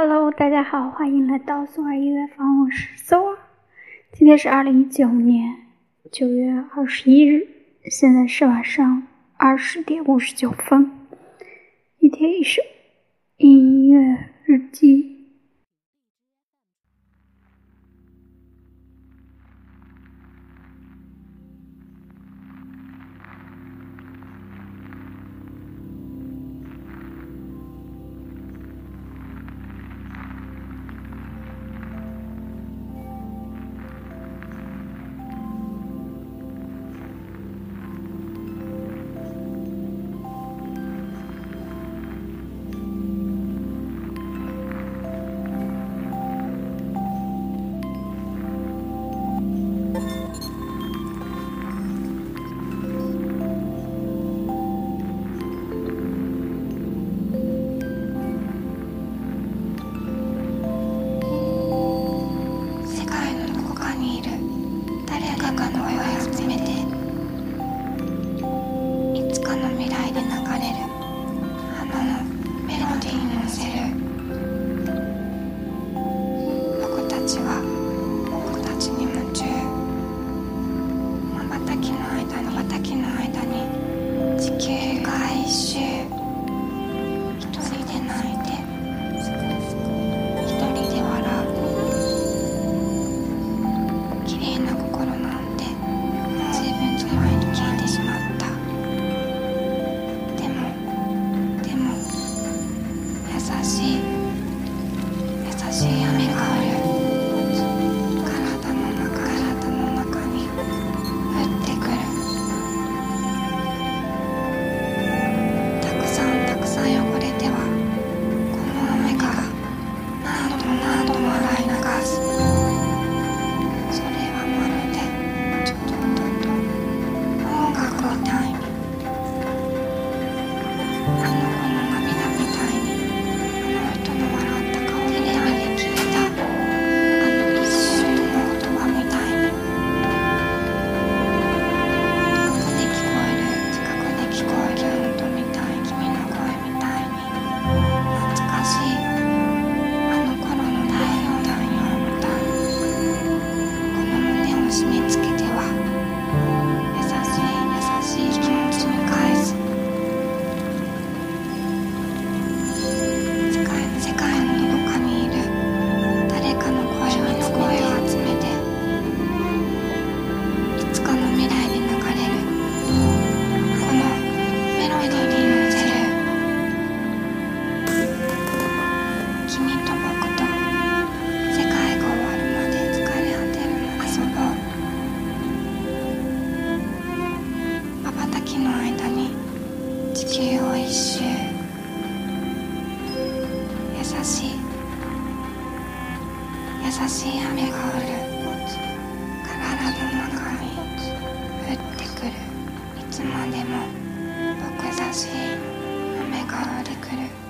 Hello，大家好，欢迎来到松儿音乐房，我是松儿。今天是二零一九年九月二十一日，现在是晚上二十点五十九分。一天一首音乐日记。週一人で泣いて。一人で笑う。綺麗な心なんて随分と前に消えてしまった。でもでも優しい優しい。雨が降る。体の中に降ってくる。いつまでも僕優しい雨が降る。